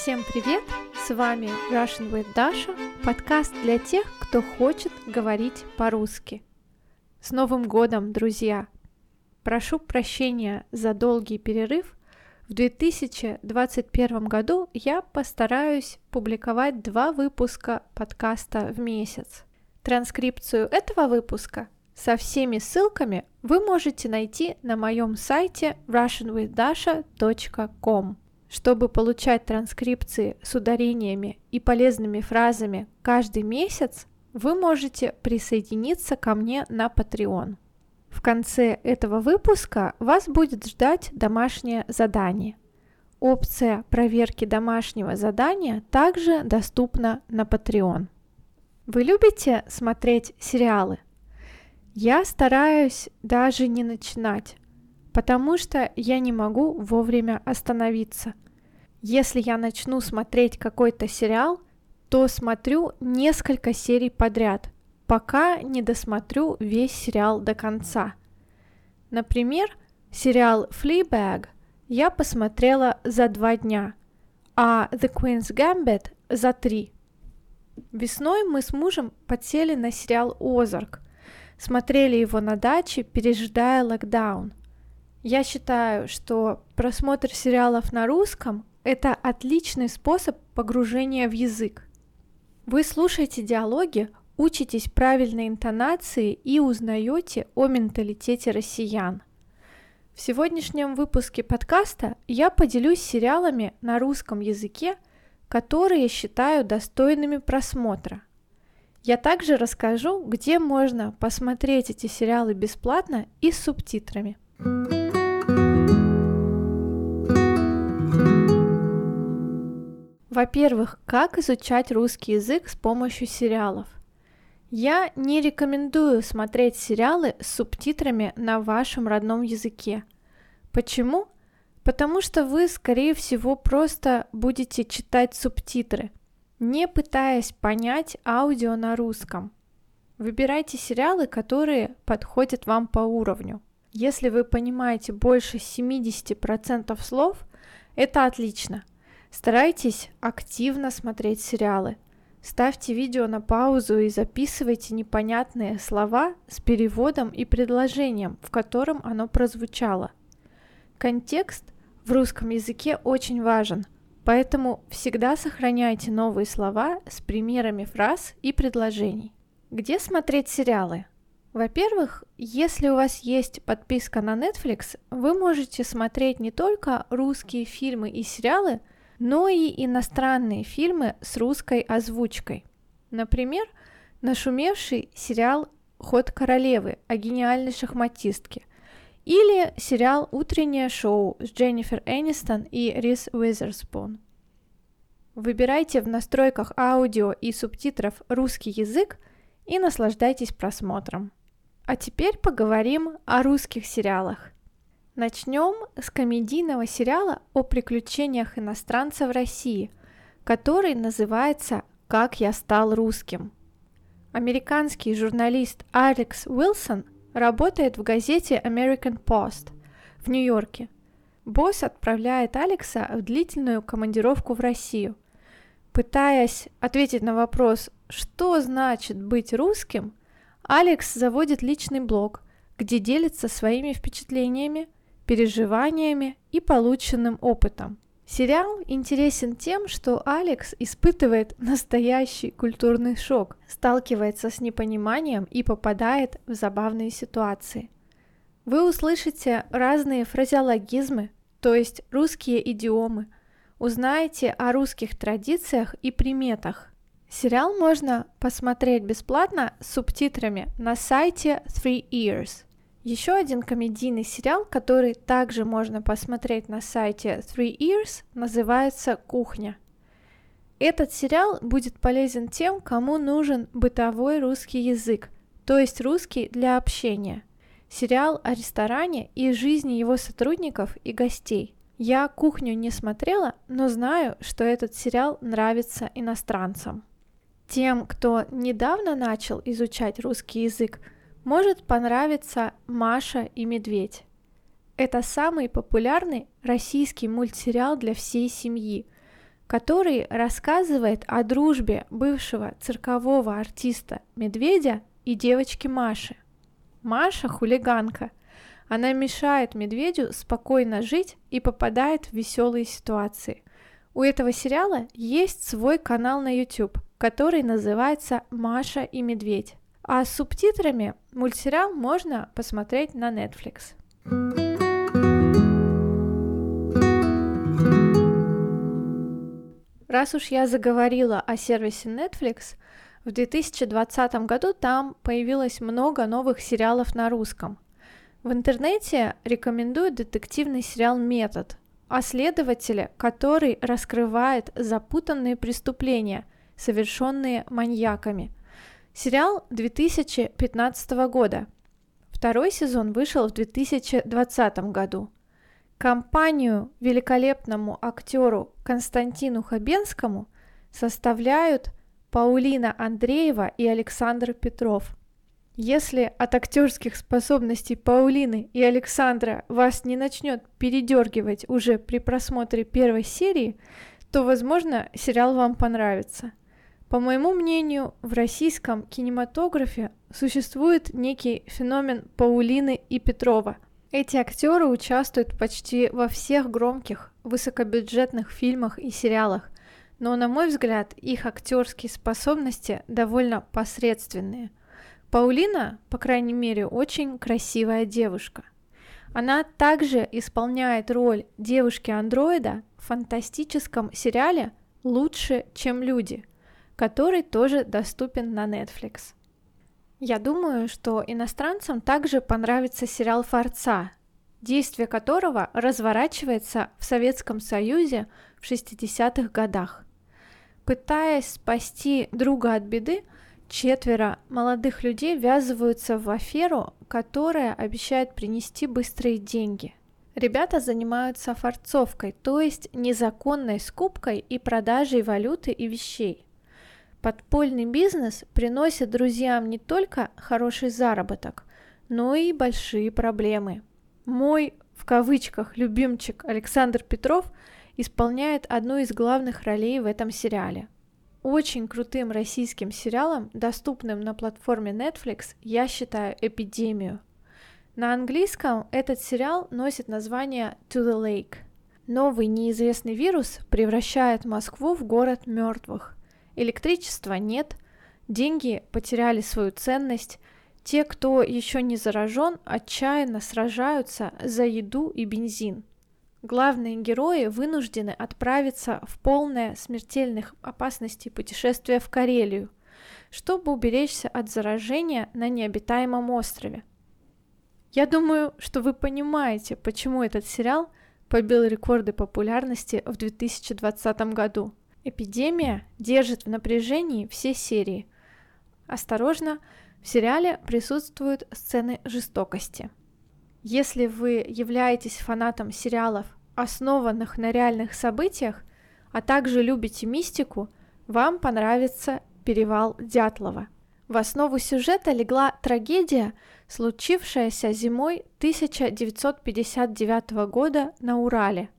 Всем привет! С вами Russian with Dasha, подкаст для тех, кто хочет говорить по-русски. С Новым годом, друзья! Прошу прощения за долгий перерыв. В 2021 году я постараюсь публиковать два выпуска подкаста в месяц. Транскрипцию этого выпуска со всеми ссылками вы можете найти на моем сайте russianwithdasha.com. Чтобы получать транскрипции с ударениями и полезными фразами каждый месяц, вы можете присоединиться ко мне на Patreon. В конце этого выпуска вас будет ждать домашнее задание. Опция проверки домашнего задания также доступна на Patreon. Вы любите смотреть сериалы? Я стараюсь даже не начинать, потому что я не могу вовремя остановиться. Если я начну смотреть какой-то сериал, то смотрю несколько серий подряд, пока не досмотрю весь сериал до конца. Например, сериал Fleabag я посмотрела за два дня, а The Queen's Gambit за три. Весной мы с мужем подсели на сериал «Озарк», смотрели его на даче, пережидая локдаун. Я считаю, что просмотр сериалов на русском – это отличный способ погружения в язык. Вы слушаете диалоги, учитесь правильной интонации и узнаете о менталитете россиян. В сегодняшнем выпуске подкаста я поделюсь сериалами на русском языке, которые считаю достойными просмотра. Я также расскажу, где можно посмотреть эти сериалы бесплатно и с субтитрами. Во-первых, как изучать русский язык с помощью сериалов? Я не рекомендую смотреть сериалы с субтитрами на вашем родном языке. Почему? Потому что вы, скорее всего, просто будете читать субтитры, не пытаясь понять аудио на русском. Выбирайте сериалы, которые подходят вам по уровню. Если вы понимаете больше 70% слов, это отлично. Старайтесь активно смотреть сериалы. Ставьте видео на паузу и записывайте непонятные слова с переводом и предложением, в котором оно прозвучало. Контекст в русском языке очень важен – Поэтому всегда сохраняйте новые слова с примерами фраз и предложений. Где смотреть сериалы? Во-первых, если у вас есть подписка на Netflix, вы можете смотреть не только русские фильмы и сериалы, но и иностранные фильмы с русской озвучкой. Например, нашумевший сериал «Ход королевы» о гениальной шахматистке или сериал «Утреннее шоу» с Дженнифер Энистон и Рис Уизерспун. Выбирайте в настройках аудио и субтитров русский язык и наслаждайтесь просмотром. А теперь поговорим о русских сериалах. Начнем с комедийного сериала о приключениях иностранца в России, который называется «Как я стал русским». Американский журналист Алекс Уилсон – работает в газете American Post в Нью-Йорке. Босс отправляет Алекса в длительную командировку в Россию. Пытаясь ответить на вопрос, что значит быть русским, Алекс заводит личный блог, где делится своими впечатлениями, переживаниями и полученным опытом – Сериал интересен тем, что Алекс испытывает настоящий культурный шок, сталкивается с непониманием и попадает в забавные ситуации. Вы услышите разные фразеологизмы, то есть русские идиомы, узнаете о русских традициях и приметах. Сериал можно посмотреть бесплатно с субтитрами на сайте Three Ears – еще один комедийный сериал, который также можно посмотреть на сайте Three Ears, называется «Кухня». Этот сериал будет полезен тем, кому нужен бытовой русский язык, то есть русский для общения. Сериал о ресторане и жизни его сотрудников и гостей. Я кухню не смотрела, но знаю, что этот сериал нравится иностранцам. Тем, кто недавно начал изучать русский язык, может понравиться «Маша и медведь». Это самый популярный российский мультсериал для всей семьи. который рассказывает о дружбе бывшего циркового артиста Медведя и девочки Маши. Маша хулиганка. Она мешает Медведю спокойно жить и попадает в веселые ситуации. У этого сериала есть свой канал на YouTube, который называется «Маша и Медведь». А с субтитрами мультсериал можно посмотреть на Netflix. Раз уж я заговорила о сервисе Netflix, в 2020 году там появилось много новых сериалов на русском. В интернете рекомендуют детективный сериал «Метод», о следователе, который раскрывает запутанные преступления, совершенные маньяками. Сериал 2015 года. Второй сезон вышел в 2020 году. Компанию великолепному актеру Константину Хабенскому составляют Паулина Андреева и Александр Петров. Если от актерских способностей Паулины и Александра вас не начнет передергивать уже при просмотре первой серии, то, возможно, сериал вам понравится. По моему мнению, в российском кинематографе существует некий феномен Паулины и Петрова – эти актеры участвуют почти во всех громких, высокобюджетных фильмах и сериалах, но, на мой взгляд, их актерские способности довольно посредственные. Паулина, по крайней мере, очень красивая девушка. Она также исполняет роль девушки-андроида в фантастическом сериале «Лучше, чем люди», который тоже доступен на Netflix. Я думаю, что иностранцам также понравится сериал «Форца», действие которого разворачивается в Советском Союзе в 60-х годах. Пытаясь спасти друга от беды, четверо молодых людей ввязываются в аферу, которая обещает принести быстрые деньги. Ребята занимаются форцовкой, то есть незаконной скупкой и продажей валюты и вещей. Подпольный бизнес приносит друзьям не только хороший заработок, но и большие проблемы. Мой, в кавычках, любимчик Александр Петров исполняет одну из главных ролей в этом сериале. Очень крутым российским сериалом, доступным на платформе Netflix, я считаю «Эпидемию». На английском этот сериал носит название «To the Lake». Новый неизвестный вирус превращает Москву в город мертвых. Электричества нет, деньги потеряли свою ценность, те, кто еще не заражен, отчаянно сражаются за еду и бензин. Главные герои вынуждены отправиться в полное смертельных опасностей путешествие в Карелию, чтобы уберечься от заражения на необитаемом острове. Я думаю, что вы понимаете, почему этот сериал побил рекорды популярности в 2020 году. Эпидемия держит в напряжении все серии. Осторожно, в сериале присутствуют сцены жестокости. Если вы являетесь фанатом сериалов, основанных на реальных событиях, а также любите мистику, вам понравится «Перевал Дятлова». В основу сюжета легла трагедия, случившаяся зимой 1959 года на Урале.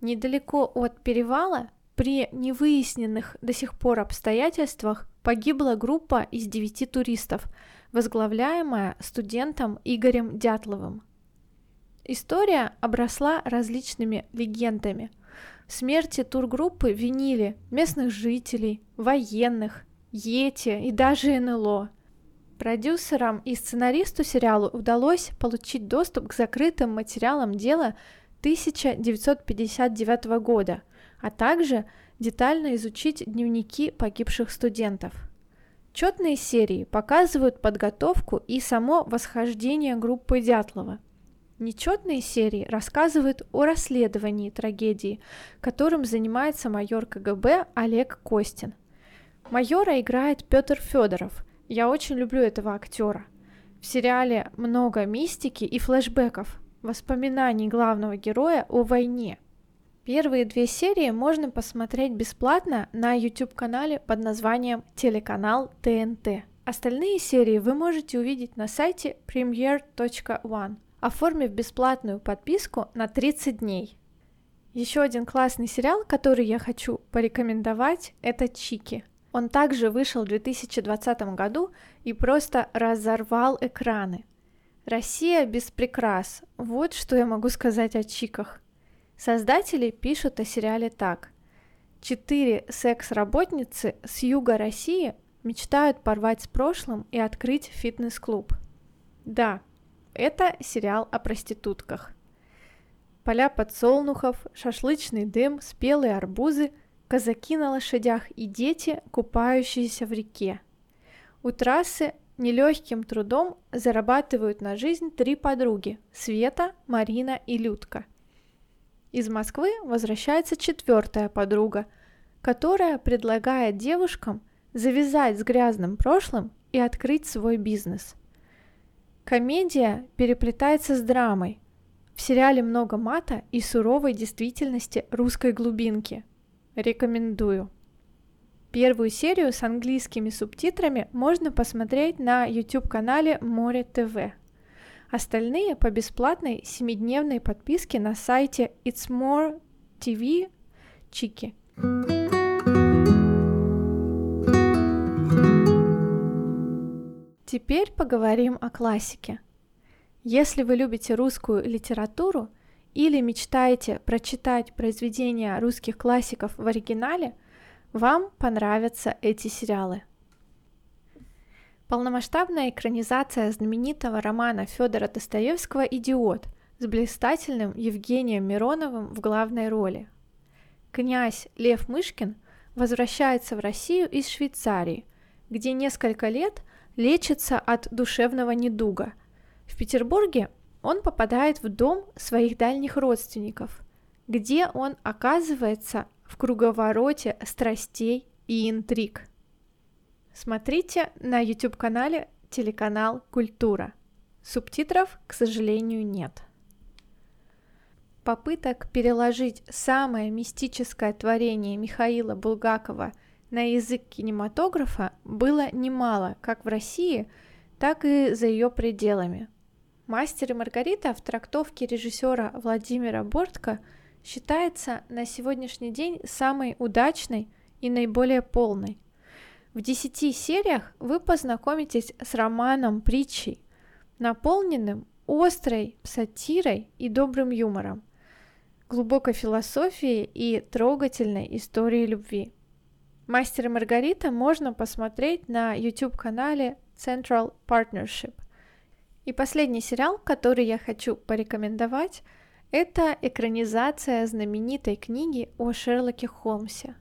Недалеко от перевала при невыясненных до сих пор обстоятельствах погибла группа из девяти туристов, возглавляемая студентом Игорем Дятловым. История обросла различными легендами. В смерти тургруппы винили местных жителей, военных, Йети и даже НЛО. Продюсерам и сценаристу сериалу удалось получить доступ к закрытым материалам дела 1959 года – а также детально изучить дневники погибших студентов. Четные серии показывают подготовку и само восхождение группы Дятлова. Нечетные серии рассказывают о расследовании трагедии, которым занимается майор КГБ Олег Костин. Майора играет Петр Федоров. Я очень люблю этого актера. В сериале много мистики и флэшбэков, воспоминаний главного героя о войне – Первые две серии можно посмотреть бесплатно на YouTube-канале под названием «Телеканал ТНТ». Остальные серии вы можете увидеть на сайте premier.one, оформив бесплатную подписку на 30 дней. Еще один классный сериал, который я хочу порекомендовать, это Чики. Он также вышел в 2020 году и просто разорвал экраны. Россия без прикрас. Вот что я могу сказать о Чиках. Создатели пишут о сериале так. Четыре секс-работницы с юга России мечтают порвать с прошлым и открыть фитнес-клуб. Да, это сериал о проститутках. Поля подсолнухов, шашлычный дым, спелые арбузы, казаки на лошадях и дети, купающиеся в реке. У трассы нелегким трудом зарабатывают на жизнь три подруги – Света, Марина и Людка – из Москвы возвращается четвертая подруга, которая предлагает девушкам завязать с грязным прошлым и открыть свой бизнес. Комедия переплетается с драмой. В сериале много мата и суровой действительности русской глубинки. Рекомендую. Первую серию с английскими субтитрами можно посмотреть на YouTube-канале Море ТВ. Остальные по бесплатной семидневной подписке на сайте It's More TV Чики. Теперь поговорим о классике. Если вы любите русскую литературу или мечтаете прочитать произведения русских классиков в оригинале, вам понравятся эти сериалы – Полномасштабная экранизация знаменитого романа Федора Достоевского «Идиот» с блистательным Евгением Мироновым в главной роли. Князь Лев Мышкин возвращается в Россию из Швейцарии, где несколько лет лечится от душевного недуга. В Петербурге он попадает в дом своих дальних родственников, где он оказывается в круговороте страстей и интриг – Смотрите на YouTube-канале телеканал «Культура». Субтитров, к сожалению, нет. Попыток переложить самое мистическое творение Михаила Булгакова на язык кинематографа было немало как в России, так и за ее пределами. «Мастер и Маргарита» в трактовке режиссера Владимира Бортко считается на сегодняшний день самой удачной и наиболее полной. В десяти сериях вы познакомитесь с романом притчей, наполненным острой сатирой и добрым юмором, глубокой философией и трогательной историей любви. «Мастер и Маргарита» можно посмотреть на YouTube-канале Central Partnership. И последний сериал, который я хочу порекомендовать, это экранизация знаменитой книги о Шерлоке Холмсе.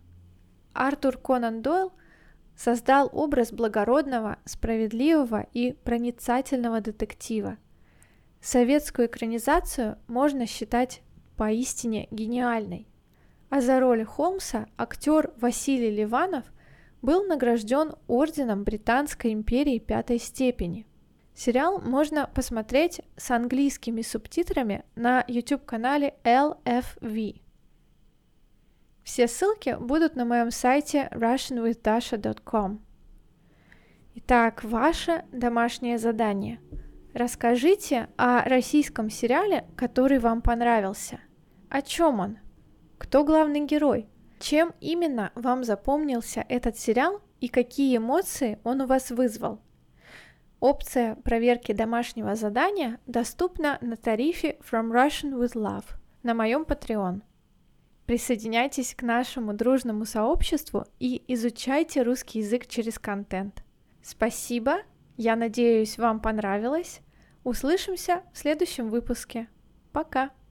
Артур Конан Дойл – создал образ благородного, справедливого и проницательного детектива. Советскую экранизацию можно считать поистине гениальной. А за роль Холмса актер Василий Ливанов был награжден орденом Британской империи пятой степени. Сериал можно посмотреть с английскими субтитрами на YouTube-канале LFV. Все ссылки будут на моем сайте russianwithdasha.com. Итак, ваше домашнее задание. Расскажите о российском сериале, который вам понравился. О чем он? Кто главный герой? Чем именно вам запомнился этот сериал и какие эмоции он у вас вызвал? Опция проверки домашнего задания доступна на тарифе From Russian with Love на моем Patreon – Присоединяйтесь к нашему дружному сообществу и изучайте русский язык через контент. Спасибо, я надеюсь, вам понравилось. Услышимся в следующем выпуске. Пока!